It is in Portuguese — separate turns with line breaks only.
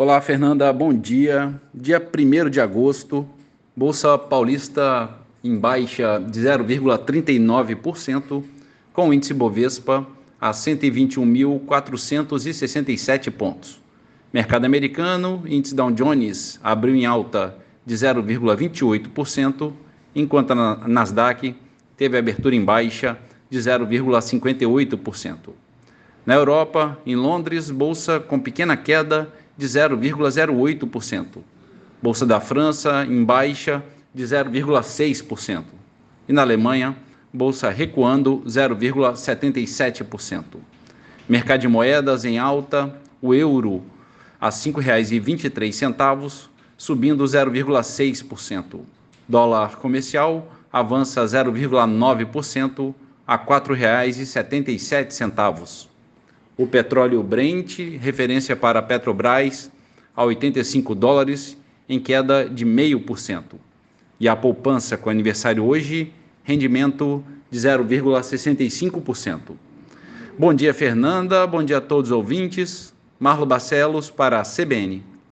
Olá, Fernanda, bom dia. Dia 1 de agosto, Bolsa Paulista em baixa de 0,39%, com o índice Bovespa a 121.467 pontos. Mercado americano, índice Dow Jones abriu em alta de 0,28%, enquanto a Nasdaq teve abertura em baixa de 0,58%. Na Europa, em Londres, bolsa com pequena queda de 0,08%. Bolsa da França em baixa de 0,6%. E na Alemanha, bolsa recuando 0,77%. Mercado de moedas em alta, o euro a R$ 5,23, subindo 0,6%. Dólar comercial avança 0,9% a R$ 4,77. O petróleo Brent, referência para a Petrobras, a 85 dólares, em queda de 0,5%. E a poupança com aniversário hoje, rendimento de 0,65%. Bom dia, Fernanda. Bom dia a todos os ouvintes. Marlo Barcelos para a CBN.